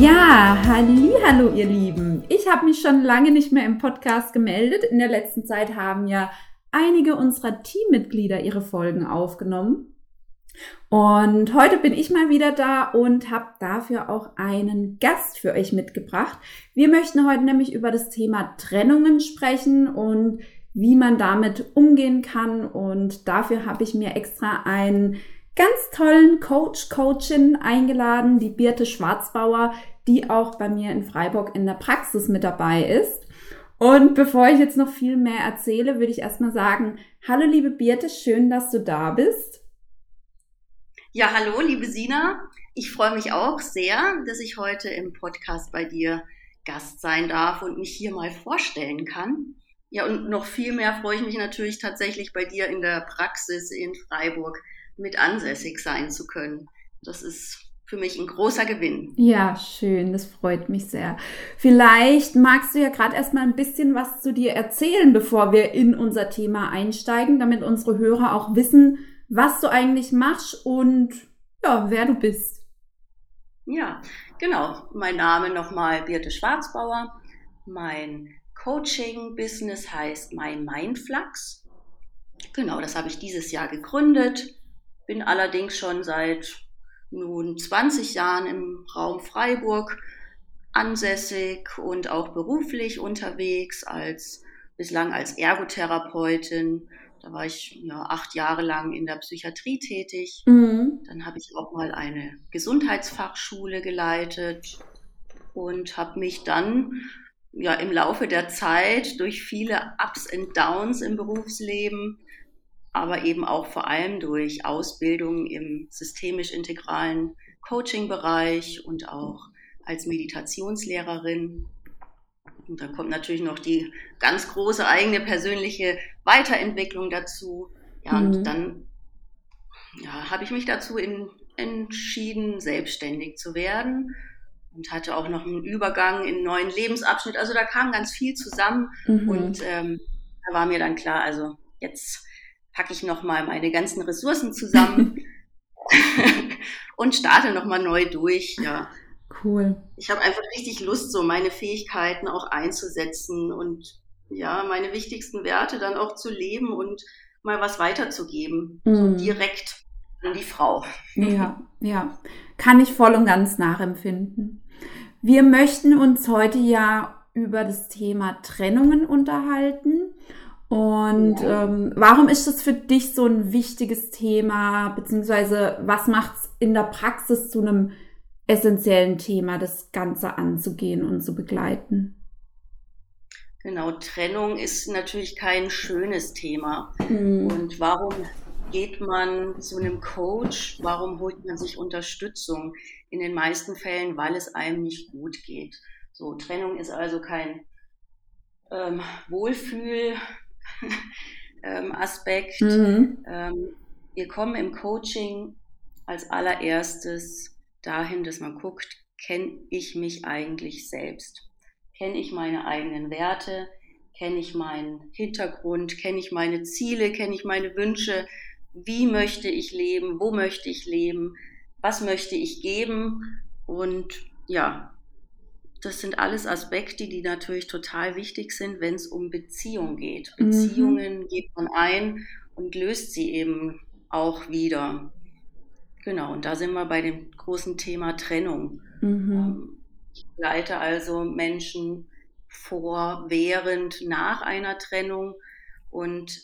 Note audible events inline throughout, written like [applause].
Ja, hallo ihr Lieben. Ich habe mich schon lange nicht mehr im Podcast gemeldet. In der letzten Zeit haben ja einige unserer Teammitglieder ihre Folgen aufgenommen. Und heute bin ich mal wieder da und habe dafür auch einen Gast für euch mitgebracht. Wir möchten heute nämlich über das Thema Trennungen sprechen und wie man damit umgehen kann. Und dafür habe ich mir extra einen ganz tollen Coach, Coachin eingeladen, die Birte Schwarzbauer, die auch bei mir in Freiburg in der Praxis mit dabei ist. Und bevor ich jetzt noch viel mehr erzähle, würde ich erstmal sagen, hallo liebe Birte, schön, dass du da bist. Ja, hallo liebe Sina. Ich freue mich auch sehr, dass ich heute im Podcast bei dir Gast sein darf und mich hier mal vorstellen kann. Ja, und noch viel mehr freue ich mich natürlich tatsächlich bei dir in der Praxis in Freiburg mit ansässig sein zu können. Das ist für mich ein großer Gewinn. Ja, schön, das freut mich sehr. Vielleicht magst du ja gerade erstmal ein bisschen was zu dir erzählen, bevor wir in unser Thema einsteigen, damit unsere Hörer auch wissen, was du eigentlich machst und ja, wer du bist. Ja, genau. Mein Name nochmal Birte Schwarzbauer. Mein Coaching-Business heißt My Mindflux. Genau, das habe ich dieses Jahr gegründet bin allerdings schon seit nun 20 Jahren im Raum Freiburg ansässig und auch beruflich unterwegs als bislang als Ergotherapeutin. Da war ich ja acht Jahre lang in der Psychiatrie tätig. Mhm. Dann habe ich auch mal eine Gesundheitsfachschule geleitet und habe mich dann ja im Laufe der Zeit durch viele Ups und Downs im Berufsleben aber eben auch vor allem durch Ausbildung im systemisch-integralen Coaching-Bereich und auch als Meditationslehrerin. Und dann kommt natürlich noch die ganz große eigene persönliche Weiterentwicklung dazu. Ja, mhm. und dann ja, habe ich mich dazu in, entschieden, selbstständig zu werden und hatte auch noch einen Übergang in einen neuen Lebensabschnitt. Also da kam ganz viel zusammen mhm. und ähm, da war mir dann klar, also jetzt packe ich nochmal meine ganzen Ressourcen zusammen [laughs] und starte nochmal neu durch. Ja. Cool. Ich habe einfach richtig Lust, so meine Fähigkeiten auch einzusetzen und ja, meine wichtigsten Werte dann auch zu leben und mal was weiterzugeben. Mm. So mhm. direkt an die Frau. Ja, ja. Kann ich voll und ganz nachempfinden. Wir möchten uns heute ja über das Thema Trennungen unterhalten. Und ähm, warum ist das für dich so ein wichtiges Thema, beziehungsweise was macht es in der Praxis zu einem essentiellen Thema, das Ganze anzugehen und zu begleiten? Genau, Trennung ist natürlich kein schönes Thema. Mhm. Und warum geht man zu einem Coach? Warum holt man sich Unterstützung? In den meisten Fällen, weil es einem nicht gut geht. So, Trennung ist also kein ähm, Wohlfühl, [laughs] Aspekt. Mhm. Ähm, wir kommen im Coaching als allererstes dahin, dass man guckt, kenne ich mich eigentlich selbst? Kenne ich meine eigenen Werte? Kenne ich meinen Hintergrund? Kenne ich meine Ziele? Kenne ich meine Wünsche? Wie möchte ich leben? Wo möchte ich leben? Was möchte ich geben? Und ja, das sind alles Aspekte, die natürlich total wichtig sind, wenn es um Beziehung geht. Mhm. Beziehungen geht man ein und löst sie eben auch wieder. Genau, und da sind wir bei dem großen Thema Trennung. Mhm. Ähm, ich leite also Menschen vor, während, nach einer Trennung und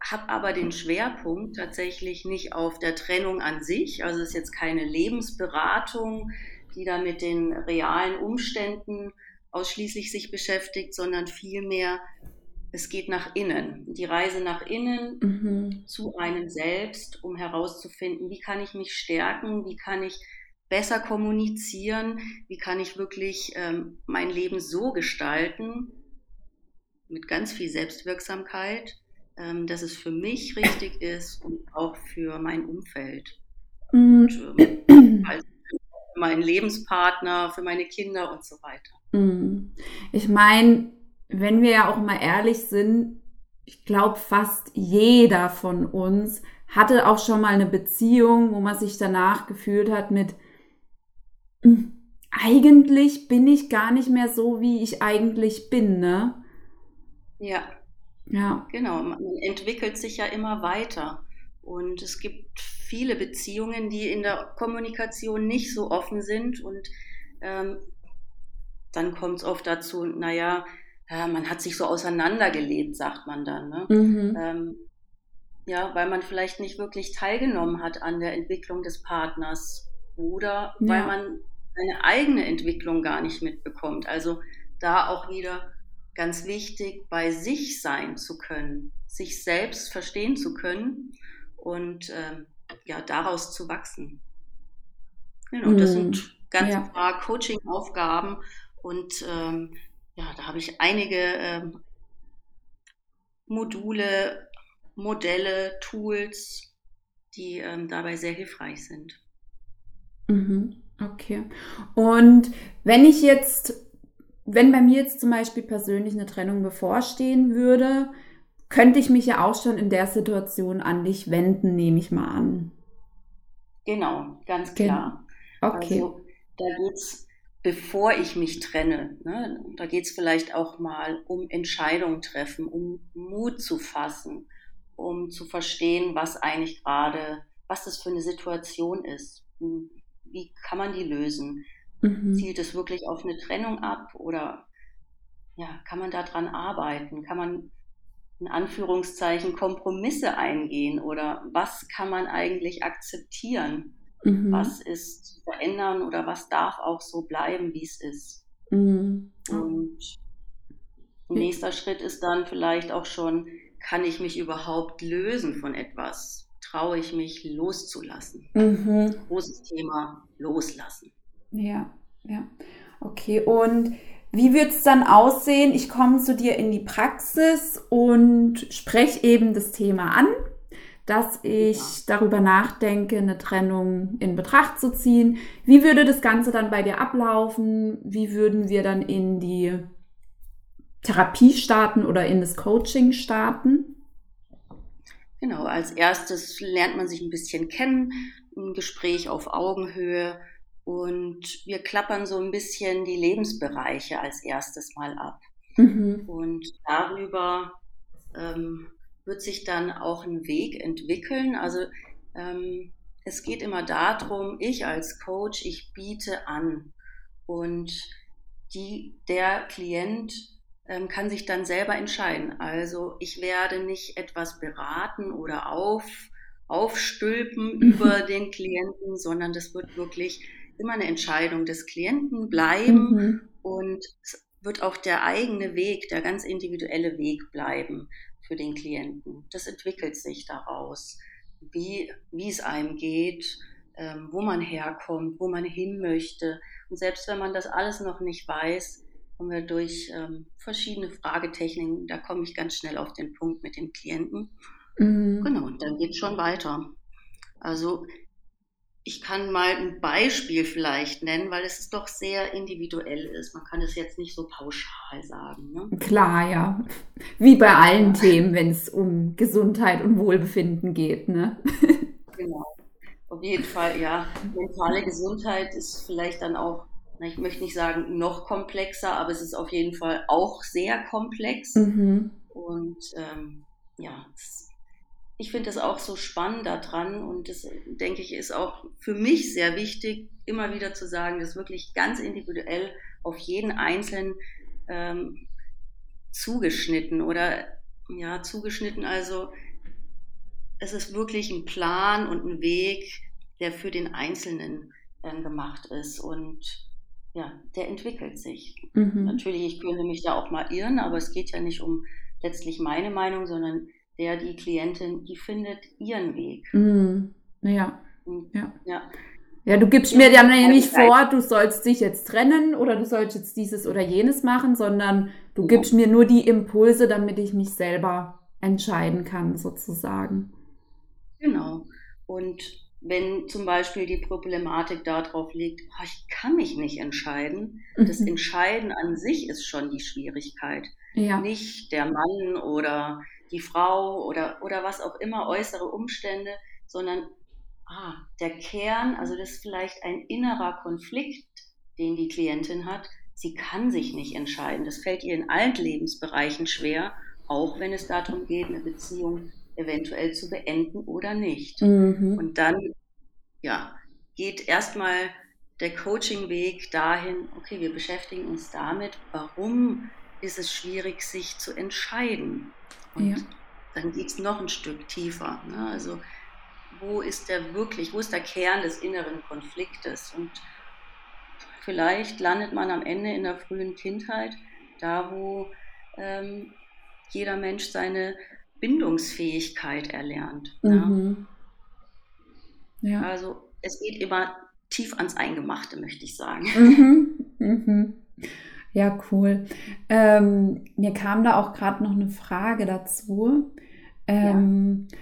habe aber den Schwerpunkt tatsächlich nicht auf der Trennung an sich. Also es ist jetzt keine Lebensberatung, die da mit den realen Umständen ausschließlich sich beschäftigt, sondern vielmehr es geht nach innen, die Reise nach innen mhm. zu einem selbst, um herauszufinden, wie kann ich mich stärken, wie kann ich besser kommunizieren, wie kann ich wirklich ähm, mein Leben so gestalten, mit ganz viel Selbstwirksamkeit, ähm, dass es für mich richtig ist und auch für mein Umfeld. Mhm. Und, ähm, also für meinen Lebenspartner, für meine Kinder und so weiter. Mhm. Ich meine, wenn wir ja auch mal ehrlich sind, ich glaube, fast jeder von uns hatte auch schon mal eine Beziehung, wo man sich danach gefühlt hat mit, hm, eigentlich bin ich gar nicht mehr so, wie ich eigentlich bin, ne? Ja. Ja. Genau, man entwickelt sich ja immer weiter. Und es gibt viele Beziehungen, die in der Kommunikation nicht so offen sind. Und ähm, dann kommt es oft dazu, naja, ja, man hat sich so auseinandergelebt, sagt man dann. Ne? Mhm. Ähm, ja, weil man vielleicht nicht wirklich teilgenommen hat an der Entwicklung des Partners oder ja. weil man seine eigene Entwicklung gar nicht mitbekommt. Also da auch wieder ganz wichtig, bei sich sein zu können, sich selbst verstehen zu können und ähm, ja, daraus zu wachsen. Genau, das sind mhm. ganz ja. paar Coaching-Aufgaben und ähm, ja, da habe ich einige ähm, Module, Modelle, Tools, die ähm, dabei sehr hilfreich sind. Mhm, okay. Und wenn ich jetzt, wenn bei mir jetzt zum Beispiel persönlich eine Trennung bevorstehen würde, könnte ich mich ja auch schon in der Situation an dich wenden, nehme ich mal an. Genau, ganz klar. Okay. Also da geht es bevor ich mich trenne. Ne? Da geht es vielleicht auch mal um Entscheidungen treffen, um Mut zu fassen, um zu verstehen, was eigentlich gerade, was das für eine Situation ist. Hm, wie kann man die lösen? Mhm. Zielt es wirklich auf eine Trennung ab oder ja, kann man daran arbeiten? Kann man in Anführungszeichen Kompromisse eingehen oder was kann man eigentlich akzeptieren? Mhm. Was ist verändern oder was darf auch so bleiben, wie es ist? Mhm. Und nächster Schritt ist dann vielleicht auch schon, kann ich mich überhaupt lösen von etwas? Traue ich mich loszulassen? Mhm. Großes Thema, loslassen. Ja, ja. Okay, und wie wird es dann aussehen? Ich komme zu dir in die Praxis und spreche eben das Thema an dass ich darüber nachdenke, eine Trennung in Betracht zu ziehen. Wie würde das Ganze dann bei dir ablaufen? Wie würden wir dann in die Therapie starten oder in das Coaching starten? Genau, als erstes lernt man sich ein bisschen kennen, ein Gespräch auf Augenhöhe und wir klappern so ein bisschen die Lebensbereiche als erstes mal ab. Mhm. Und darüber ähm, wird sich dann auch ein Weg entwickeln. Also ähm, es geht immer darum, ich als Coach, ich biete an und die, der Klient ähm, kann sich dann selber entscheiden. Also ich werde nicht etwas beraten oder auf, aufstülpen [laughs] über den Klienten, sondern das wird wirklich immer eine Entscheidung des Klienten bleiben mhm. und es wird auch der eigene Weg, der ganz individuelle Weg bleiben für den Klienten. Das entwickelt sich daraus, wie, wie es einem geht, ähm, wo man herkommt, wo man hin möchte. Und selbst wenn man das alles noch nicht weiß, kommen wir durch ähm, verschiedene Fragetechniken, da komme ich ganz schnell auf den Punkt mit dem Klienten. Mhm. Genau, und dann geht es schon weiter. Also ich kann mal ein Beispiel vielleicht nennen, weil es doch sehr individuell ist. Man kann es jetzt nicht so pauschal sagen. Ne? Klar, ja. Wie bei allen ja. Themen, wenn es um Gesundheit und Wohlbefinden geht. Ne? Genau. Auf jeden Fall, ja. Mentale Gesundheit ist vielleicht dann auch, ich möchte nicht sagen noch komplexer, aber es ist auf jeden Fall auch sehr komplex. Mhm. Und ähm, ja, es ich finde das auch so spannend daran und das, denke ich, ist auch für mich sehr wichtig, immer wieder zu sagen, dass wirklich ganz individuell auf jeden Einzelnen ähm, zugeschnitten oder ja, zugeschnitten, also es ist wirklich ein Plan und ein Weg, der für den Einzelnen ähm, gemacht ist und ja, der entwickelt sich. Mhm. Natürlich, ich könnte mich da auch mal irren, aber es geht ja nicht um letztlich meine Meinung, sondern der, die Klientin, die findet ihren Weg. Mhm. Ja. Ja. ja. Ja, du gibst mir ja nicht vor, du sollst dich jetzt trennen oder du sollst jetzt dieses oder jenes machen, sondern du gibst mir nur die Impulse, damit ich mich selber entscheiden kann, sozusagen. Genau. Und wenn zum Beispiel die Problematik darauf liegt, oh, ich kann mich nicht entscheiden, mhm. das Entscheiden an sich ist schon die Schwierigkeit. Ja. Nicht der Mann oder die Frau oder, oder was auch immer, äußere Umstände, sondern ah, der Kern, also das ist vielleicht ein innerer Konflikt, den die Klientin hat. Sie kann sich nicht entscheiden. Das fällt ihr in allen Lebensbereichen schwer, auch wenn es darum geht, eine Beziehung eventuell zu beenden oder nicht. Mhm. Und dann, ja, geht erstmal der Coaching-Weg dahin, okay, wir beschäftigen uns damit, warum ist es schwierig, sich zu entscheiden. Und ja. dann geht es noch ein Stück tiefer. Ne? Also wo ist der wirklich, wo ist der Kern des inneren Konfliktes? Und vielleicht landet man am Ende in der frühen Kindheit, da wo ähm, jeder Mensch seine Bindungsfähigkeit erlernt. Mhm. Ja. Also es geht immer tief ans Eingemachte, möchte ich sagen. Mhm. [laughs] Mhm. Ja, cool. Ähm, mir kam da auch gerade noch eine Frage dazu. Ähm, ja.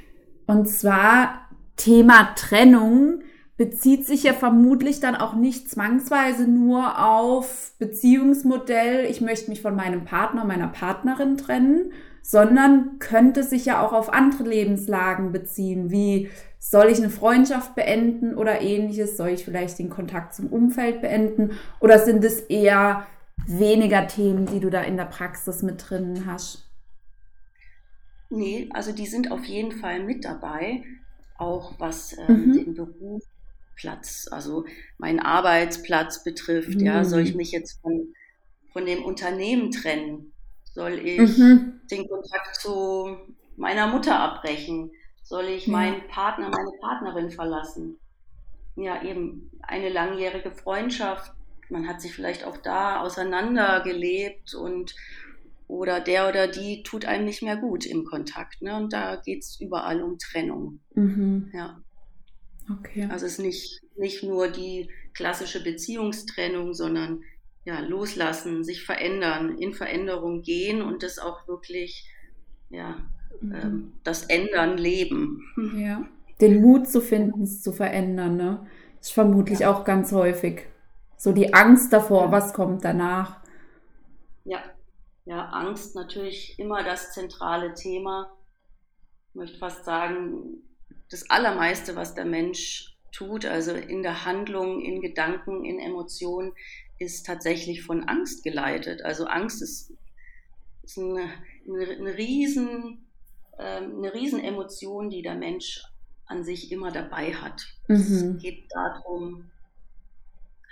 Und zwar Thema Trennung bezieht sich ja vermutlich dann auch nicht zwangsweise nur auf Beziehungsmodell, ich möchte mich von meinem Partner, meiner Partnerin trennen, sondern könnte sich ja auch auf andere Lebenslagen beziehen, wie soll ich eine Freundschaft beenden oder ähnliches, soll ich vielleicht den Kontakt zum Umfeld beenden oder sind es eher weniger Themen, die du da in der Praxis mit drin hast? Nee, also die sind auf jeden Fall mit dabei auch was ähm, mhm. den Berufsplatz, also meinen Arbeitsplatz betrifft. Mhm. Ja, soll ich mich jetzt von, von dem Unternehmen trennen? Soll ich mhm. den Kontakt zu meiner Mutter abbrechen? Soll ich meinen Partner, meine Partnerin verlassen? Ja, eben eine langjährige Freundschaft. Man hat sich vielleicht auch da auseinandergelebt und oder der oder die tut einem nicht mehr gut im Kontakt. Ne? Und da geht es überall um Trennung. Mhm. Ja. Okay. Also es ist nicht, nicht nur die klassische Beziehungstrennung, sondern ja, loslassen, sich verändern, in Veränderung gehen und das auch wirklich, ja, mhm. ähm, das Ändern leben. Ja. [laughs] Den Mut zu finden, es zu verändern, ne? Das ist vermutlich ja. auch ganz häufig. So die Angst davor, was kommt danach. Ja, ja, Angst natürlich immer das zentrale Thema. Ich möchte fast sagen, das Allermeiste, was der Mensch tut, also in der Handlung, in Gedanken, in Emotionen, ist tatsächlich von Angst geleitet. Also Angst ist, ist eine, eine, eine, riesen, ähm, eine riesen Emotion, die der Mensch an sich immer dabei hat. Mhm. Es geht darum,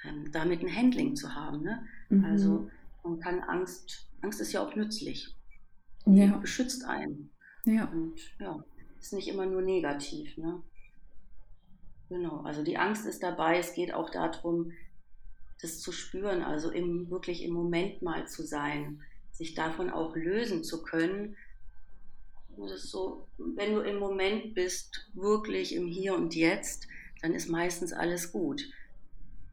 ähm, damit ein Handling zu haben. Ne? Mhm. Also man kann Angst Angst ist ja auch nützlich. Ja. Beschützt einen. Ja. Und ja, ist nicht immer nur negativ. Ne? Genau, also die Angst ist dabei. Es geht auch darum, das zu spüren, also im, wirklich im Moment mal zu sein, sich davon auch lösen zu können. So, wenn du im Moment bist, wirklich im Hier und Jetzt, dann ist meistens alles gut.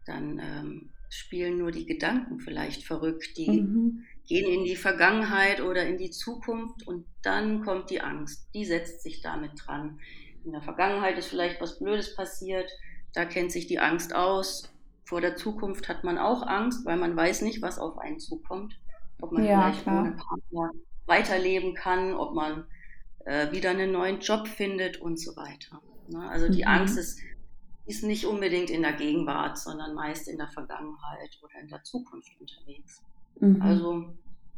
Dann ähm, spielen nur die Gedanken vielleicht verrückt, die, mhm gehen in die Vergangenheit oder in die Zukunft und dann kommt die Angst. Die setzt sich damit dran. In der Vergangenheit ist vielleicht was Blödes passiert, da kennt sich die Angst aus. Vor der Zukunft hat man auch Angst, weil man weiß nicht, was auf einen zukommt. Ob man ja, vielleicht klar. ohne Partner weiterleben kann, ob man äh, wieder einen neuen Job findet und so weiter. Ne? Also die mhm. Angst ist, ist nicht unbedingt in der Gegenwart, sondern meist in der Vergangenheit oder in der Zukunft unterwegs. Mhm. Also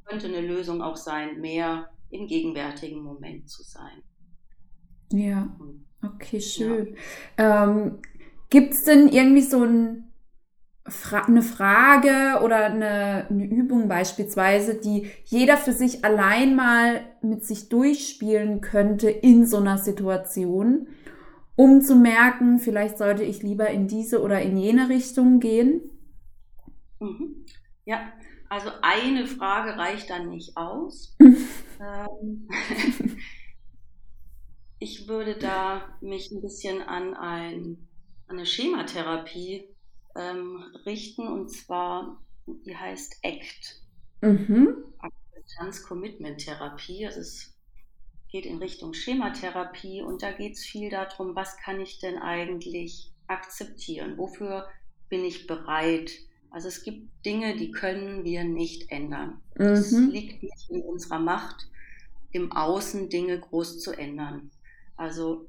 könnte eine Lösung auch sein, mehr im gegenwärtigen Moment zu sein. Ja, okay, schön. Ja. Ähm, Gibt es denn irgendwie so ein, eine Frage oder eine, eine, Übung beispielsweise, die jeder für sich allein mal mit sich durchspielen könnte in so einer Situation, um zu merken, vielleicht sollte ich lieber in diese oder in jene Richtung gehen? Mhm. Ja, also eine Frage reicht dann nicht aus. [laughs] Ähm, [laughs] ich würde da mich ein bisschen an, ein, an eine Schematherapie ähm, richten und zwar, die heißt ACT. Mhm. Akzeptanz Commitment Therapie. Es geht in Richtung Schematherapie und da geht es viel darum, was kann ich denn eigentlich akzeptieren? Wofür bin ich bereit? Also es gibt Dinge, die können wir nicht ändern. Es mhm. liegt nicht in unserer Macht, im Außen Dinge groß zu ändern. Also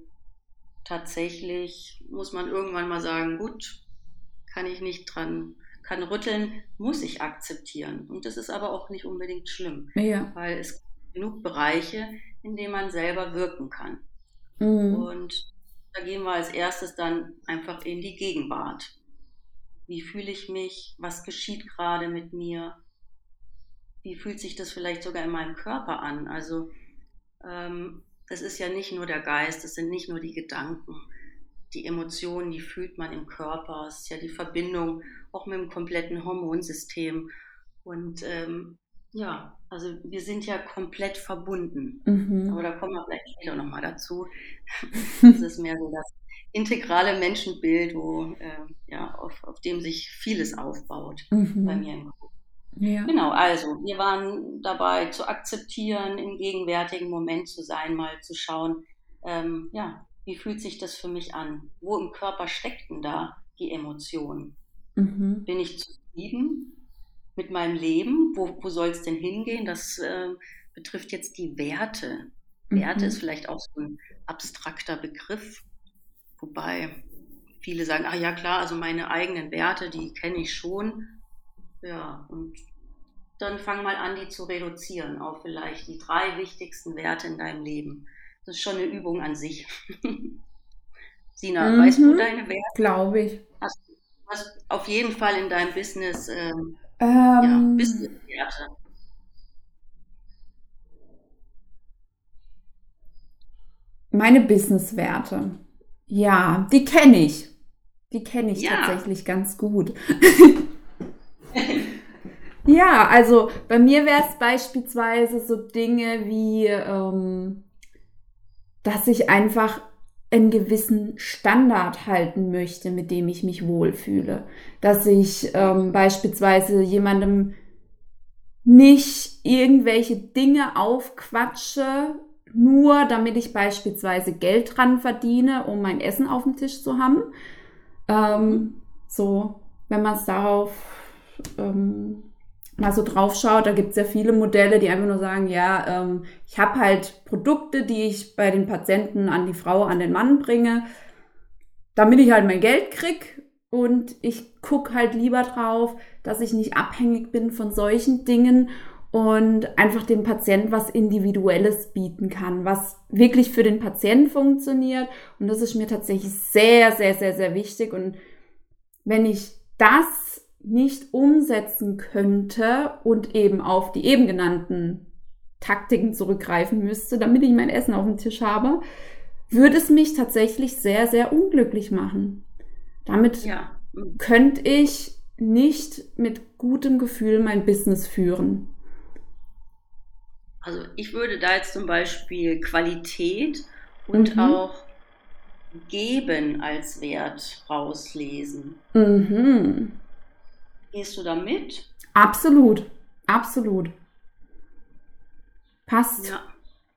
tatsächlich muss man irgendwann mal sagen, gut, kann ich nicht dran, kann rütteln, muss ich akzeptieren. Und das ist aber auch nicht unbedingt schlimm, ja. weil es gibt genug Bereiche, in denen man selber wirken kann. Mhm. Und da gehen wir als erstes dann einfach in die Gegenwart. Wie fühle ich mich? Was geschieht gerade mit mir? Wie fühlt sich das vielleicht sogar in meinem Körper an? Also ähm, es ist ja nicht nur der Geist, es sind nicht nur die Gedanken, die Emotionen, die fühlt man im Körper. Es ist ja die Verbindung auch mit dem kompletten Hormonsystem. Und ähm, ja, also wir sind ja komplett verbunden. Mhm. Aber da kommen wir vielleicht später nochmal dazu. [laughs] Das ist mehr so das integrale Menschenbild, wo, äh, ja, auf, auf dem sich vieles aufbaut mhm. bei mir im Kopf. Ja. Genau, also wir waren dabei zu akzeptieren, im gegenwärtigen Moment zu sein, mal zu schauen, ähm, ja, wie fühlt sich das für mich an? Wo im Körper steckt denn da die Emotion? Mhm. Bin ich zufrieden mit meinem Leben? Wo, wo soll es denn hingehen? Das äh, betrifft jetzt die Werte. Mhm. Werte ist vielleicht auch so ein abstrakter Begriff, wobei viele sagen, ah ja klar, also meine eigenen Werte, die kenne ich schon. Ja, und dann fang mal an, die zu reduzieren auf vielleicht die drei wichtigsten Werte in deinem Leben. Das ist schon eine Übung an sich. [laughs] Sina, mhm. weißt du deine Werte? Glaube ich. Hast, hast auf jeden Fall in deinem Business ähm, ähm, ja, Business-Werte. Meine Business-Werte. Ja, die kenne ich. Die kenne ich ja. tatsächlich ganz gut. [laughs] ja, also bei mir wäre es beispielsweise so Dinge wie, ähm, dass ich einfach einen gewissen Standard halten möchte, mit dem ich mich wohlfühle. Dass ich ähm, beispielsweise jemandem nicht irgendwelche Dinge aufquatsche, nur damit ich beispielsweise Geld dran verdiene, um mein Essen auf dem Tisch zu haben. Ähm, so, wenn man es darauf ähm, mal so drauf schaut, da gibt es ja viele Modelle, die einfach nur sagen, ja, ähm, ich habe halt Produkte, die ich bei den Patienten an die Frau, an den Mann bringe, damit ich halt mein Geld krieg und ich gucke halt lieber drauf, dass ich nicht abhängig bin von solchen Dingen und einfach dem Patient was Individuelles bieten kann, was wirklich für den Patienten funktioniert. Und das ist mir tatsächlich sehr, sehr, sehr, sehr wichtig. Und wenn ich das nicht umsetzen könnte und eben auf die eben genannten Taktiken zurückgreifen müsste, damit ich mein Essen auf dem Tisch habe, würde es mich tatsächlich sehr, sehr unglücklich machen. Damit ja. könnte ich nicht mit gutem Gefühl mein Business führen. Also ich würde da jetzt zum Beispiel Qualität und mhm. auch Geben als Wert rauslesen. Mhm. Gehst du da mit? Absolut, absolut. Passt. Ja.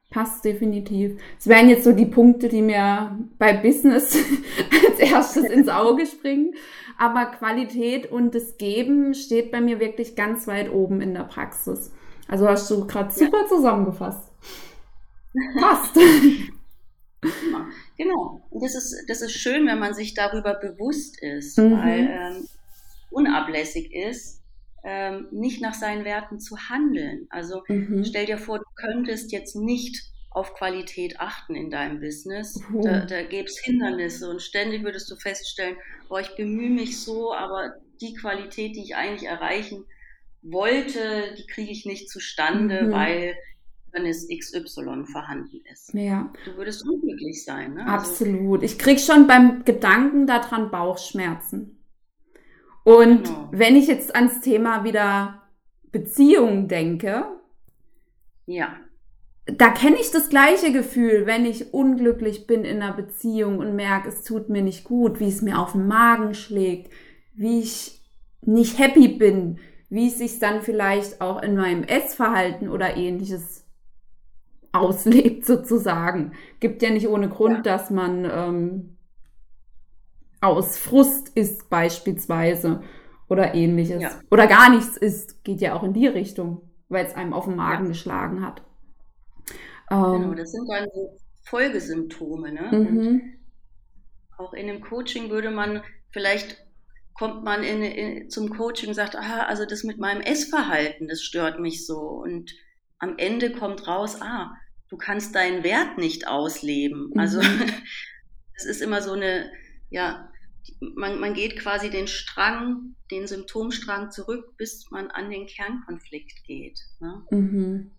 Passt definitiv. Es wären jetzt so die Punkte, die mir bei Business [laughs] als erstes ins Auge springen. Aber Qualität und das Geben steht bei mir wirklich ganz weit oben in der Praxis. Also hast du gerade super ja. zusammengefasst. [laughs] Passt. Genau. Und das ist, das ist schön, wenn man sich darüber bewusst ist, mhm. weil ähm, unablässig ist, ähm, nicht nach seinen Werten zu handeln. Also mhm. stell dir vor, du könntest jetzt nicht auf Qualität achten in deinem Business. Mhm. Da, da gäbe es Hindernisse und ständig würdest du feststellen, boah, ich bemühe mich so, aber die Qualität, die ich eigentlich erreichen wollte, die kriege ich nicht zustande, mhm. weil dann ist XY vorhanden ist. Ja. Du würdest unglücklich sein. Ne? Also Absolut. Also, ich kriege schon beim Gedanken daran Bauchschmerzen. Und genau. wenn ich jetzt ans Thema wieder Beziehung denke, ja. da kenne ich das gleiche Gefühl, wenn ich unglücklich bin in einer Beziehung und merke, es tut mir nicht gut, wie es mir auf den Magen schlägt, wie ich nicht happy bin, wie es sich dann vielleicht auch in meinem Essverhalten oder ähnliches auslebt [laughs] sozusagen. Gibt ja nicht ohne Grund, ja. dass man ähm, aus Frust isst beispielsweise oder ähnliches. Ja. Oder gar nichts isst, geht ja auch in die Richtung, weil es einem auf den Magen ja. geschlagen hat. Genau, ähm, das sind dann so Folgesymptome. Ne? Mhm. auch in dem Coaching würde man vielleicht kommt man in, in, zum Coaching und sagt, ah, also das mit meinem Essverhalten, das stört mich so. Und am Ende kommt raus, ah, du kannst deinen Wert nicht ausleben. Mhm. [laughs] Also es ist immer so eine, ja, man, man geht quasi den Strang, den Symptomstrang zurück, bis man an den Kernkonflikt geht. Ne? Mhm.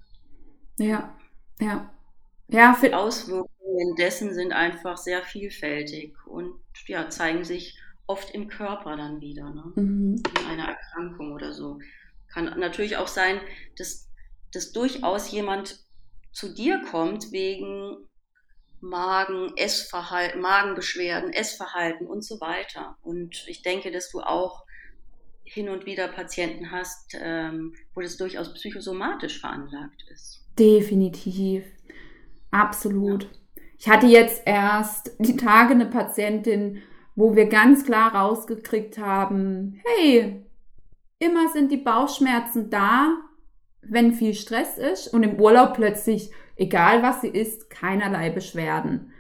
Ja, ja. Ja, für Auswirkungen dessen sind einfach sehr vielfältig und ja, zeigen sich oft im Körper dann wieder, ne? Mhm. in einer Erkrankung oder so. Kann natürlich auch sein, dass, dass durchaus jemand zu dir kommt wegen Magen, Essverhalten, Magenbeschwerden, Essverhalten und so weiter. Und ich denke, dass du auch hin und wieder Patienten hast, ähm, wo das durchaus psychosomatisch veranlagt ist. Definitiv. Absolut. Ja. Ich hatte jetzt erst die Tage eine Patientin, wo wir ganz klar rausgekriegt haben, hey, immer sind die Bauchschmerzen da, wenn viel Stress ist und im Urlaub plötzlich, egal was sie isst, keinerlei Beschwerden.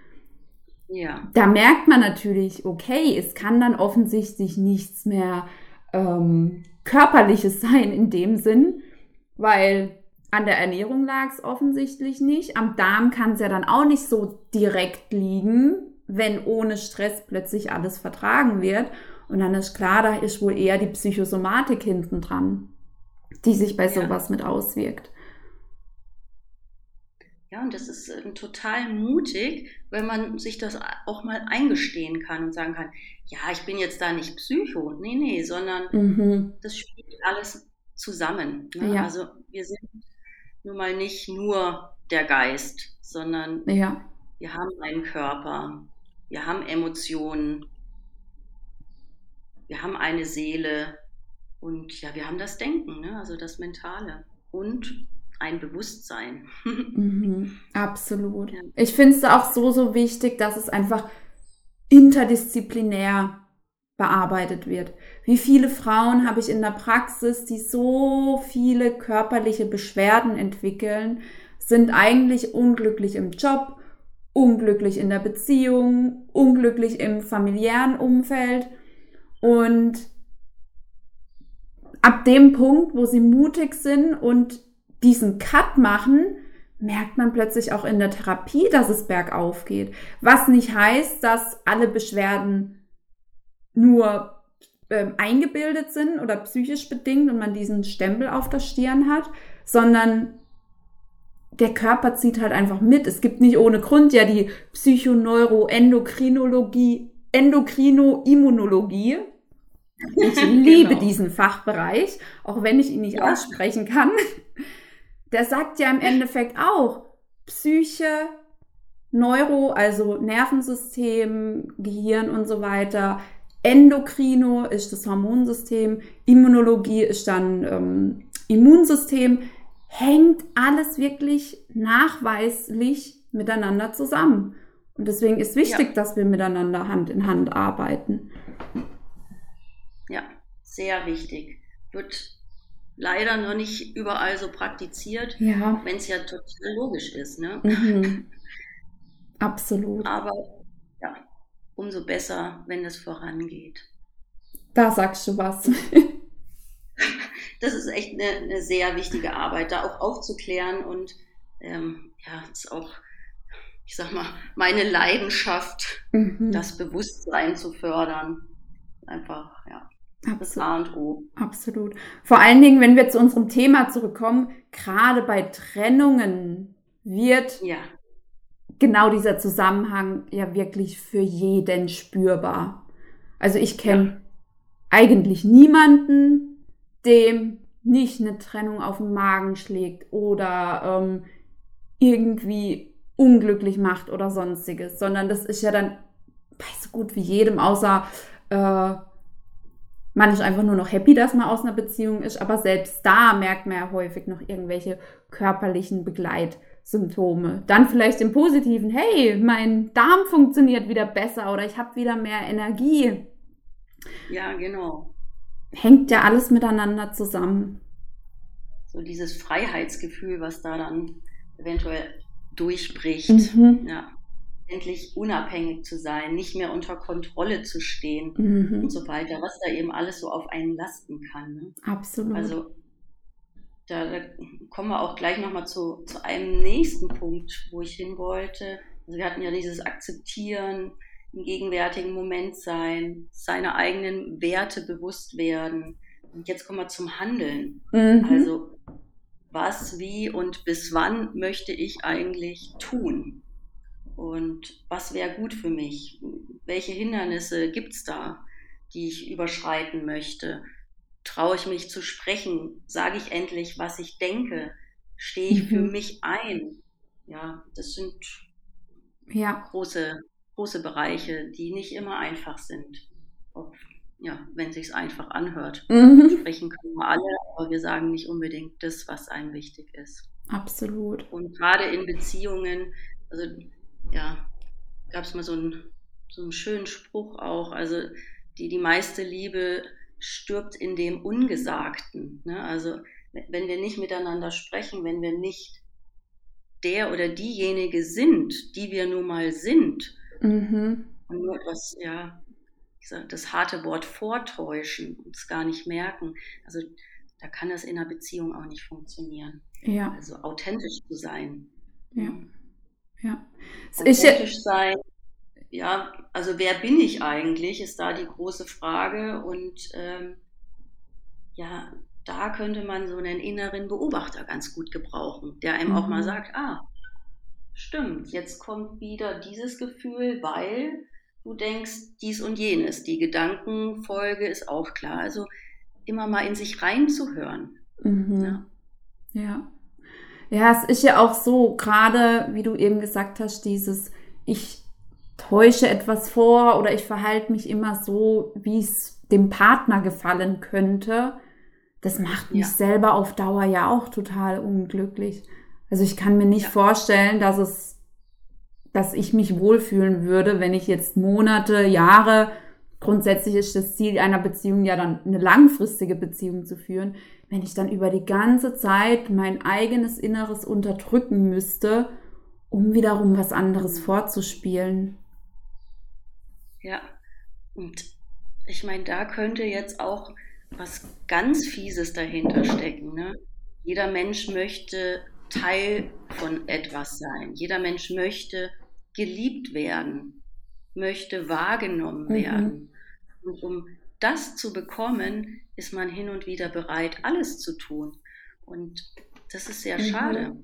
Ja. Da merkt man natürlich, okay, es kann dann offensichtlich nichts mehr ähm, körperliches [laughs] sein in dem Sinn, weil an der Ernährung lag es offensichtlich nicht. Am Darm kann es ja dann auch nicht so direkt liegen, wenn ohne Stress plötzlich alles vertragen wird. Und dann ist klar, da ist wohl eher die Psychosomatik hinten dran, die sich bei ja. sowas mit auswirkt. Ja, und das ist äh, total mutig, wenn man sich das auch mal eingestehen kann und sagen kann, ja, ich bin jetzt da nicht Psycho, nee, nee, sondern mhm. das spielt alles zusammen. Ne? Ja. Also wir sind nun mal nicht nur der Geist, sondern ja. wir haben einen Körper, wir haben Emotionen, wir haben eine Seele und ja, wir haben das Denken, ne? also das Mentale und ein Bewusstsein. [laughs] mhm, absolut. Ja. Ich finde es auch so, so wichtig, dass es einfach interdisziplinär bearbeitet wird. Wie viele Frauen habe ich in der Praxis, die so viele körperliche Beschwerden entwickeln, sind eigentlich unglücklich im Job, unglücklich in der Beziehung, unglücklich im familiären Umfeld und ab dem Punkt, wo sie mutig sind und diesen Cut machen, merkt man plötzlich auch in der Therapie, dass es bergauf geht. Was nicht heißt, dass alle Beschwerden nur äh, eingebildet sind oder psychisch bedingt und man diesen Stempel auf der Stirn hat, sondern der Körper zieht halt einfach mit. Es gibt nicht ohne Grund ja die Psychoneuroendokrinologie, Endokrinoimmunologie. Ich [laughs] liebe genau. diesen Fachbereich, auch wenn ich ihn nicht ja. aussprechen kann. [laughs] Der sagt ja im Endeffekt auch Psyche, Neuro, also Nervensystem, Gehirn und so weiter. Endokrino ist das Hormonsystem, Immunologie ist dann ähm, Immunsystem hängt alles wirklich nachweislich miteinander zusammen. Und deswegen ist wichtig, ja. dass wir miteinander Hand in Hand arbeiten. Ja, sehr wichtig. Wird leider noch nicht überall so praktiziert, ja. wenn es ja total logisch ist. Ne? Mhm. Absolut. Aber ja, umso besser, wenn es vorangeht. Da sagst du was. das ist echt eine, eine, sehr wichtige Arbeit, da auch aufzuklären und ähm, ja, ist auch, ich sag mal, meine Leidenschaft, mhm. das Bewusstsein zu fördern. Einfach, ja. Absolut. Das A und O. Absolut. Vor allen Dingen, wenn wir zu unserem Thema zurückkommen, gerade bei Trennungen wird ja. genau dieser Zusammenhang ja wirklich für jeden spürbar. Also ich kenne ja. eigentlich niemanden, dem nicht eine Trennung auf den Magen schlägt oder ähm, irgendwie unglücklich macht oder sonstiges, sondern das ist ja dann bei so gut wie jedem, außer äh, man ist einfach nur noch happy, dass man aus einer Beziehung ist, aber selbst da merkt man ja häufig noch irgendwelche körperlichen Begleitsymptome. Dann vielleicht im Positiven, hey, mein Darm funktioniert wieder besser oder ich habe wieder mehr Energie. Ja, genau. Hängt ja alles miteinander zusammen. So dieses Freiheitsgefühl, was da dann eventuell durchbricht. Mhm. Ja endlich unabhängig zu sein, nicht mehr unter Kontrolle zu stehen mhm. und so weiter, was da eben alles so auf einen lasten kann. Ne? Absolut. Also da, da, kommen wir auch gleich nochmal zu, zu einem nächsten Punkt, wo ich hin wollte. Also wir hatten ja dieses Akzeptieren, im gegenwärtigen Moment sein, seine eigenen Werte bewusst werden. Und jetzt kommen wir zum Handeln. Mhm. Also was, wie und bis wann möchte ich eigentlich tun? Und was wäre gut für mich? Welche Hindernisse gibt es da, die ich überschreiten möchte? Traue ich mich zu sprechen? Sage ich endlich, was ich denke? Stehe ich für mhm. mich ein? Ja, das sind ja. große, große Bereiche, die nicht immer einfach sind. Ob, ja, wenn sich einfach anhört. [laughs] Mhm. Sprechen können wir alle, aber wir sagen nicht unbedingt das, was einem wichtig ist. Absolut. Und gerade in Beziehungen, also ja, gab es mal so einen, so einen schönen Spruch auch, also die, die meiste Liebe stirbt in dem Ungesagten. Ne? Also wenn wir nicht miteinander sprechen, wenn wir nicht der oder diejenige sind, die wir nun mal sind, mhm. und nur etwas, ja, ich sag, das harte Wort vortäuschen und es gar nicht merken, also da kann das in einer Beziehung auch nicht funktionieren. Ja. Also authentisch zu sein. Ja. Ja. Authentisch sein. Ja, also wer bin ich eigentlich, ist da die große Frage. Und ähm, ja, da könnte man so einen inneren Beobachter ganz gut gebrauchen, der einem mhm. auch mal mhm. sagt, ah, stimmt, jetzt kommt wieder dieses Gefühl, weil du denkst dies und jenes. Die Gedankenfolge ist auch klar. Also immer mal in sich reinzuhören. Mhm. Ja. ja. Ja, es ist ja auch so, gerade wie du eben gesagt hast, dieses, ich täusche etwas vor oder ich verhalte mich immer so, wie es dem Partner gefallen könnte. Das macht mich ja. selber auf Dauer ja auch total unglücklich. Also ich kann mir nicht ja. vorstellen, dass es, dass ich mich wohlfühlen würde, wenn ich jetzt Monate, Jahre, grundsätzlich ist das Ziel einer Beziehung ja dann eine langfristige Beziehung zu führen, wenn ich dann über die ganze Zeit mein eigenes Inneres unterdrücken müsste, um wiederum was anderes vorzuspielen. Ja, und ich meine, da könnte jetzt auch was ganz Fieses dahinter stecken. Ne? Jeder Mensch möchte Teil von etwas sein. Jeder Mensch möchte geliebt werden, möchte wahrgenommen mhm. werden. Und um das zu bekommen, ist man hin und wieder bereit, alles zu tun. Und das ist sehr mhm. schade,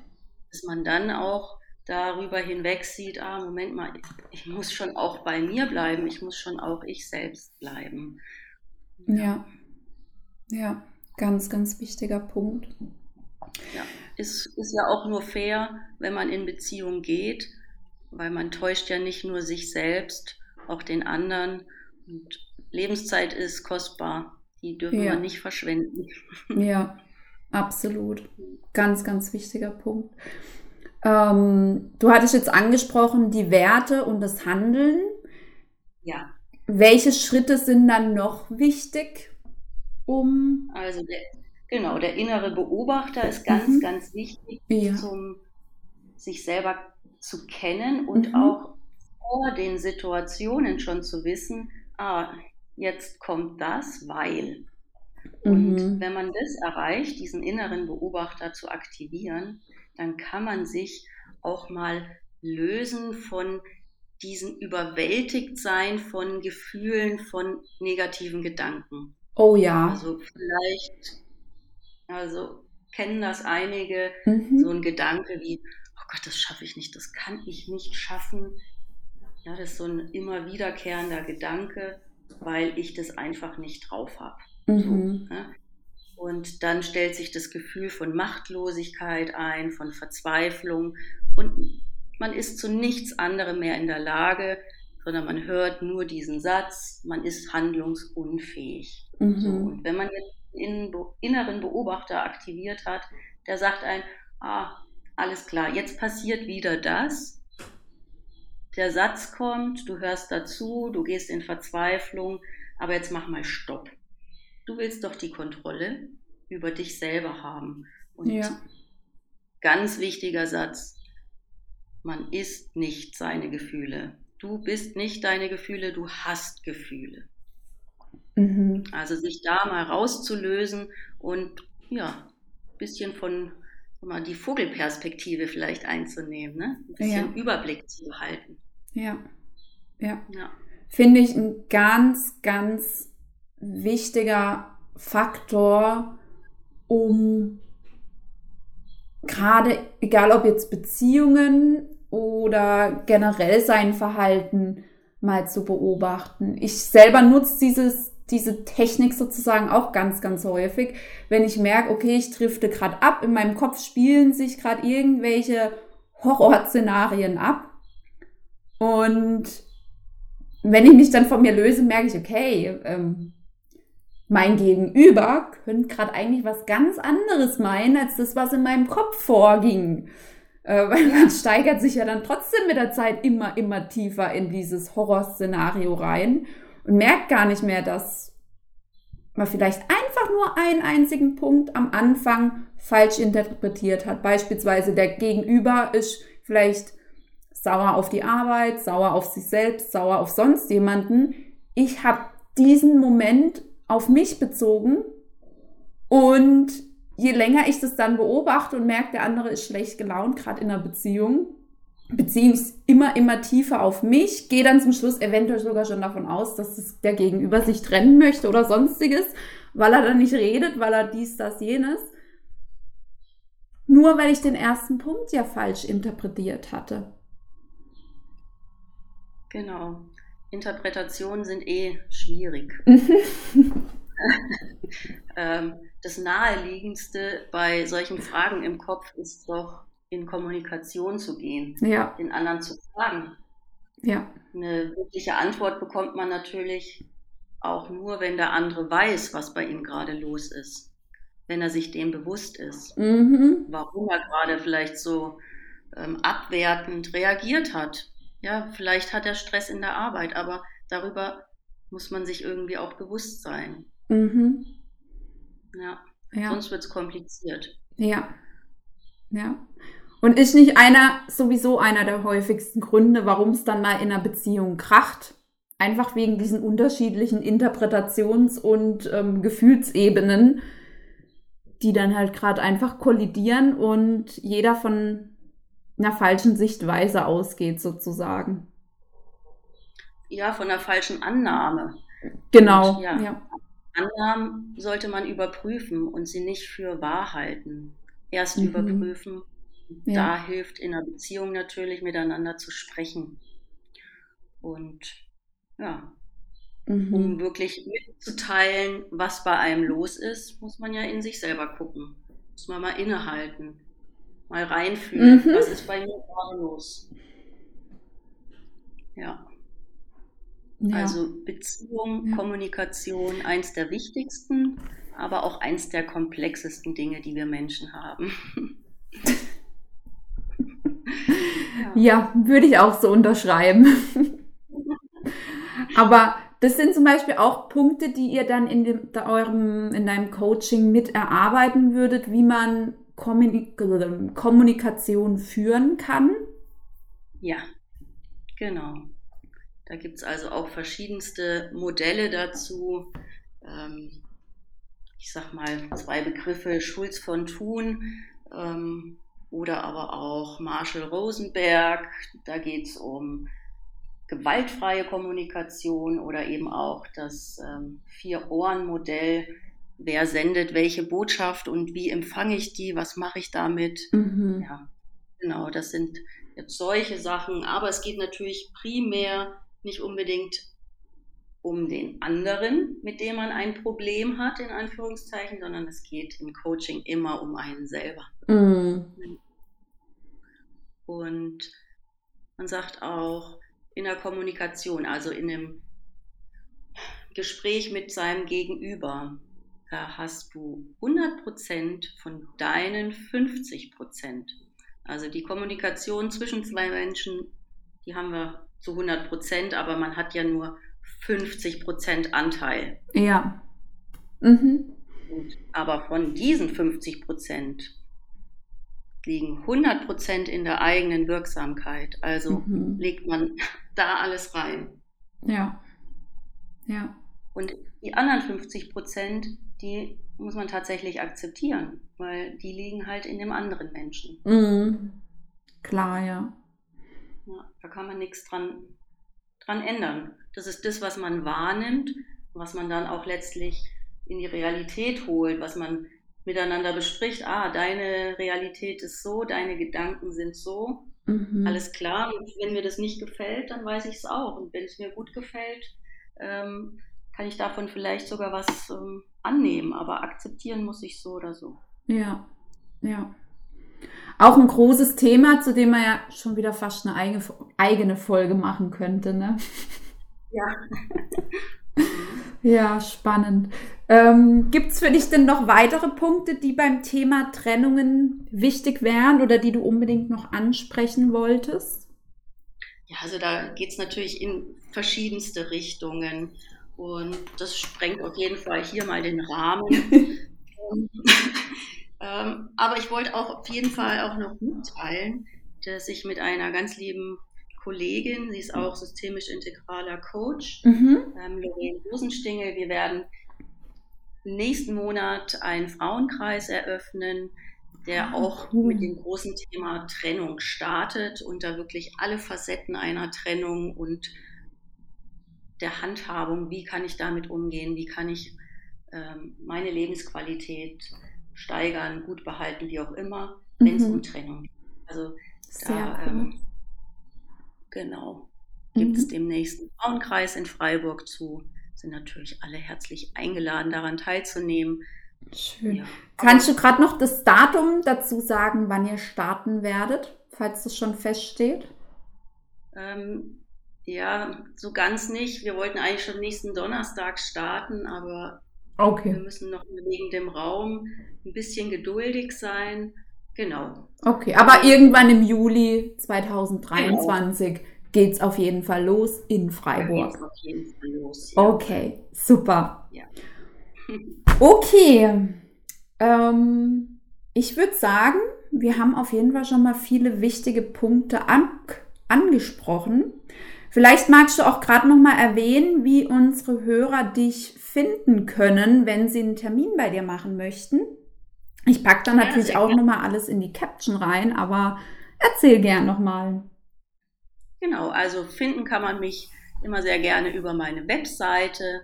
dass man dann auch darüber hinweg sieht, ah, Moment mal, ich muss schon auch bei mir bleiben, ich muss schon auch ich selbst bleiben. Ja, ja, ganz, ganz wichtiger Punkt. Ja, ist, ist ja auch nur fair, wenn man in Beziehung geht, weil man täuscht ja nicht nur sich selbst, auch den anderen. Und Lebenszeit ist kostbar. Die dürfen ja. wir nicht verschwenden. [laughs] Ja, absolut. Ganz, ganz wichtiger Punkt. Ähm, du hattest jetzt angesprochen, die Werte und das Handeln. Ja. Welche Schritte sind dann noch wichtig, um. Also, der, genau, der innere Beobachter ist ganz, mhm. ganz wichtig, ja. um sich selber zu kennen und mhm. auch vor den Situationen schon zu wissen, ah, jetzt kommt das, weil. Und mhm. wenn man das erreicht, diesen inneren Beobachter zu aktivieren, dann kann man sich auch mal lösen von diesem Überwältigtsein von Gefühlen, von negativen Gedanken. Oh ja. Also vielleicht, also kennen das einige, mhm. so ein Gedanke wie, oh Gott, das schaffe ich nicht, das kann ich nicht schaffen. Ja, das ist so ein immer wiederkehrender Gedanke weil ich das einfach nicht drauf habe. Mhm. So, ne? Und dann stellt sich das Gefühl von Machtlosigkeit ein, von Verzweiflung und man ist zu nichts anderem mehr in der Lage, sondern man hört nur diesen Satz, man ist handlungsunfähig. Mhm. So, und wenn man jetzt einen inneren Beobachter aktiviert hat, der sagt ein, ah, alles klar, jetzt passiert wieder das. Der Satz kommt, du hörst dazu, du gehst in Verzweiflung, aber jetzt mach mal Stopp. Du willst doch die Kontrolle über dich selber haben. Und ja. ganz wichtiger Satz, man ist nicht seine Gefühle. Du bist nicht deine Gefühle, du hast Gefühle. Mhm. Also sich da mal rauszulösen und ja, ein bisschen von mal die Vogelperspektive vielleicht einzunehmen, ne? ein bisschen ja. Überblick zu behalten. Ja. ja. ja. Finde ich ein ganz, ganz wichtiger Faktor, um gerade, egal ob jetzt Beziehungen oder generell sein Verhalten mal zu beobachten. Ich selber nutze dieses, diese Technik sozusagen auch ganz, ganz häufig, wenn ich merke, okay, ich drifte gerade ab, in meinem Kopf spielen sich gerade irgendwelche Horrorszenarien ab. Und wenn ich mich dann von mir löse, merke ich, okay, ähm, mein Gegenüber könnte gerade eigentlich was ganz anderes meinen, als das, was in meinem Kopf vorging. Äh, weil man [laughs] steigert sich ja dann trotzdem mit der Zeit immer, immer tiefer in dieses Horrorszenario rein merkt gar nicht mehr, dass man vielleicht einfach nur einen einzigen Punkt am Anfang falsch interpretiert hat. Beispielsweise der Gegenüber ist vielleicht sauer auf die Arbeit, sauer auf sich selbst, sauer auf sonst jemanden. Ich habe diesen Moment auf mich bezogen und je länger ich das dann beobachte und merke, der andere ist schlecht gelaunt, gerade in einer Beziehung, beziehe ich es immer, immer tiefer auf mich, gehe dann zum Schluss eventuell sogar schon davon aus, dass das der Gegenüber sich trennen möchte oder sonstiges, weil er dann nicht redet, weil er dies, das, jenes. Nur weil ich den ersten Punkt ja falsch interpretiert hatte. Genau. Interpretationen sind eh schwierig. [laughs] ähm, das Naheliegendste bei solchen Fragen im Kopf ist doch, in Kommunikation zu gehen, ja. den anderen zu fragen. Ja. Eine wirkliche Antwort bekommt man natürlich auch nur, wenn der andere weiß, was bei ihm gerade los ist. Wenn er sich dem bewusst ist, mhm. warum er gerade vielleicht so ähm, abwertend reagiert hat. Ja, vielleicht hat er Stress in der Arbeit, aber darüber muss man sich irgendwie auch bewusst sein. Mhm. Ja. ja. Sonst wird es kompliziert. Ja. Ja. Und ist nicht einer sowieso einer der häufigsten Gründe, warum es dann mal in einer Beziehung kracht? Einfach wegen diesen unterschiedlichen Interpretations- und ähm, Gefühlsebenen, die dann halt gerade einfach kollidieren und jeder von einer falschen Sichtweise ausgeht, sozusagen. Ja, von einer falschen Annahme. Genau. Und, ja. ja. Annahmen sollte man überprüfen und sie nicht für wahr halten. Erst mhm. überprüfen. Ja. Da hilft in einer Beziehung natürlich miteinander zu sprechen. Und ja, mhm. um wirklich mitzuteilen, was bei einem los ist, muss man ja in sich selber gucken. Muss man mal innehalten, mal reinfühlen, mhm. was ist bei mir gerade los. Ja. Ja. Also Beziehung, ja. Kommunikation, eins der wichtigsten, aber auch eins der komplexesten Dinge, die wir Menschen haben. [laughs] ja. würde ich auch so unterschreiben. [laughs] aber das sind zum Beispiel auch Punkte, die ihr dann in, dem, eurem, in deinem Coaching mit erarbeiten würdet, wie man Kommunikation führen kann. Ja, genau. Da gibt es also auch verschiedenste Modelle dazu. Ähm, ich sag mal zwei Begriffe, Schulz von Thun ähm, oder aber auch Marshall Rosenberg. Da geht es um gewaltfreie Kommunikation oder eben auch das ähm, Vier-Ohren-Modell. Wer sendet welche Botschaft und wie empfange ich die? Was mache ich damit? Mhm. Ja, genau, das sind jetzt solche Sachen. Aber es geht natürlich primär nicht unbedingt um den anderen, mit dem man ein Problem hat, in Anführungszeichen, sondern es geht im Coaching immer um einen selber. Mhm. Und man sagt auch in der Kommunikation, also in einem Gespräch mit seinem Gegenüber, da hast du 100% von deinen 50%. Also die Kommunikation zwischen zwei Menschen, die haben wir zu 100%, aber man hat ja nur 50% Anteil. Ja. Mhm. Aber von diesen 50% liegen 100% in der eigenen Wirksamkeit. Also mhm. legt man [laughs] da alles rein. Ja. Ja. Und die anderen 50% die muss man tatsächlich akzeptieren, weil die liegen halt in dem anderen Menschen. Mhm. Klar, ja. ja. Da kann man nichts dran, dran ändern. Das ist das, was man wahrnimmt, was man dann auch letztlich in die Realität holt, was man miteinander bespricht. Ah, deine Realität ist so, deine Gedanken sind so. Mhm. Alles klar. Und wenn mir das nicht gefällt, dann weiß ich es auch. Und wenn es mir gut gefällt, ähm, kann ich davon vielleicht sogar was ähm, annehmen. Aber akzeptieren muss ich so oder so. Ja, ja. Auch ein großes Thema, zu dem man ja schon wieder fast eine eigene, eigene Folge machen könnte, ne? Ja. ja, spannend. Ähm, Gibt es für dich denn noch weitere Punkte, die beim Thema Trennungen wichtig wären oder die du unbedingt noch ansprechen wolltest? Ja, also da geht es natürlich in verschiedenste Richtungen und das sprengt auf jeden Fall hier mal den Rahmen. [laughs] ähm, aber ich wollte auch auf jeden Fall auch noch mitteilen, dass ich mit einer ganz lieben Kollegin, sie ist auch systemisch integraler Coach, mhm. ähm, Lorraine Rosenstingel. Wir werden nächsten Monat einen Frauenkreis eröffnen, der ah, auch cool. mit dem großen Thema Trennung startet und da wirklich alle Facetten einer Trennung und der Handhabung, wie kann ich damit umgehen, wie kann ich ähm, meine Lebensqualität steigern, gut behalten, wie auch immer, wenn es mhm. um Trennung geht. Also Sehr da cool. ähm, Genau. Gibt es mhm. demnächst einen Frauenkreis in Freiburg zu. Sind natürlich alle herzlich eingeladen, daran teilzunehmen. Schön. Ja. Kannst du gerade noch das Datum dazu sagen, wann ihr starten werdet, falls das schon feststeht? Ähm, ja, so ganz nicht. Wir wollten eigentlich schon nächsten Donnerstag starten, aber okay. wir müssen noch wegen dem Raum ein bisschen geduldig sein. Genau. Okay, aber irgendwann im Juli 2023 genau. geht es auf jeden Fall los in Freiburg. auf jeden Fall los. Ja. Okay, super. Ja. [laughs] [laughs] okay. Ähm, ich würde sagen, wir haben auf jeden Fall schon mal viele wichtige Punkte an, angesprochen. Vielleicht magst du auch gerade noch mal erwähnen, wie unsere Hörer dich finden können, wenn sie einen Termin bei dir machen möchten. Ich packe dann natürlich auch nochmal alles in die Caption rein, aber erzähl gern nochmal. Genau, also finden kann man mich immer sehr gerne über meine Webseite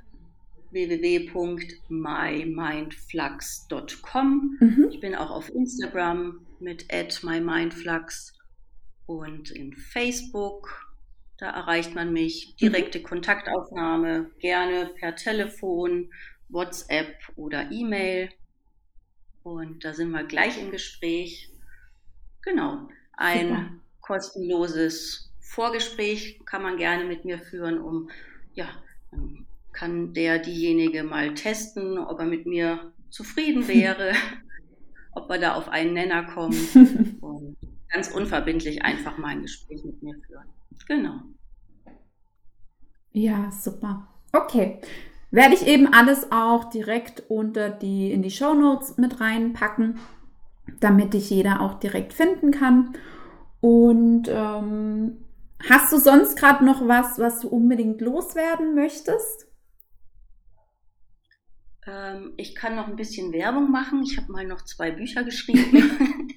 www.mymindflux.com. Mhm. Ich bin auch auf Instagram mit @mymindflux und in Facebook. Da erreicht man mich. Mhm. Direkte. Kontaktaufnahme, gerne per Telefon, WhatsApp oder E-Mail. Und da sind wir gleich im Gespräch. Genau. Ein Super. kostenloses Vorgespräch kann man gerne mit mir führen, um, ja, kann der diejenige mal testen, ob er mit mir zufrieden [laughs] wäre, ob wir da auf einen Nenner kommen [laughs] und ganz unverbindlich einfach mal ein Gespräch mit mir führen. Genau. Ja, super. Okay werde ich eben alles auch direkt unter die, in die Show Notes mit reinpacken, damit dich jeder auch direkt finden kann. Und ähm, hast du sonst gerade noch was, was du unbedingt loswerden möchtest? Ähm, ich kann noch ein bisschen Werbung machen. Ich habe mal noch zwei Bücher geschrieben. [laughs]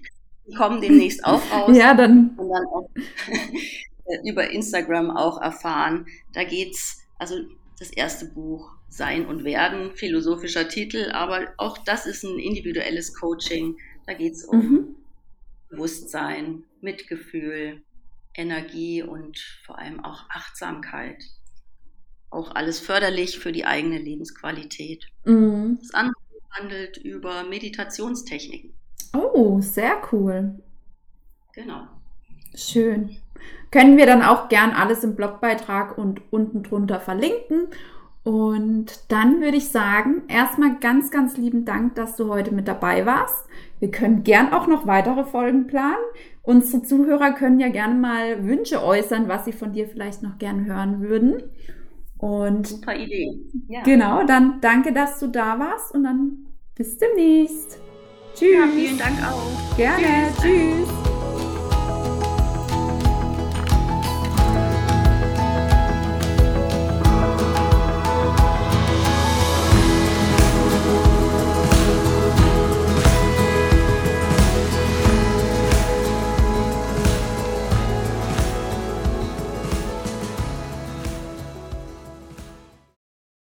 Die kommen demnächst auch [laughs] raus. Ja, dann. Und dann auch [laughs] über Instagram auch erfahren. Da geht's, also das erste Buch sein und Werden, philosophischer Titel, aber auch das ist ein individuelles Coaching. Da geht es um mhm. Bewusstsein, Mitgefühl, Energie und vor allem auch Achtsamkeit. auch alles förderlich für die eigene Lebensqualität. Mhm. Das andere handelt über Meditationstechniken. Oh, sehr cool. Genau. Schön. Können wir dann auch gern alles im Blogbeitrag und unten drunter verlinken. Und dann würde ich sagen, erstmal ganz, ganz lieben Dank, dass du heute mit dabei warst. Wir können gern auch noch weitere Folgen planen. Unsere Zuhörer können ja gerne mal Wünsche äußern, was sie von dir vielleicht noch gern hören würden. Und Super Idee. Ja. genau, dann danke, dass du da warst und dann bis demnächst. Tschüss. Ja, vielen Dank auch. Gerne. Tschüss.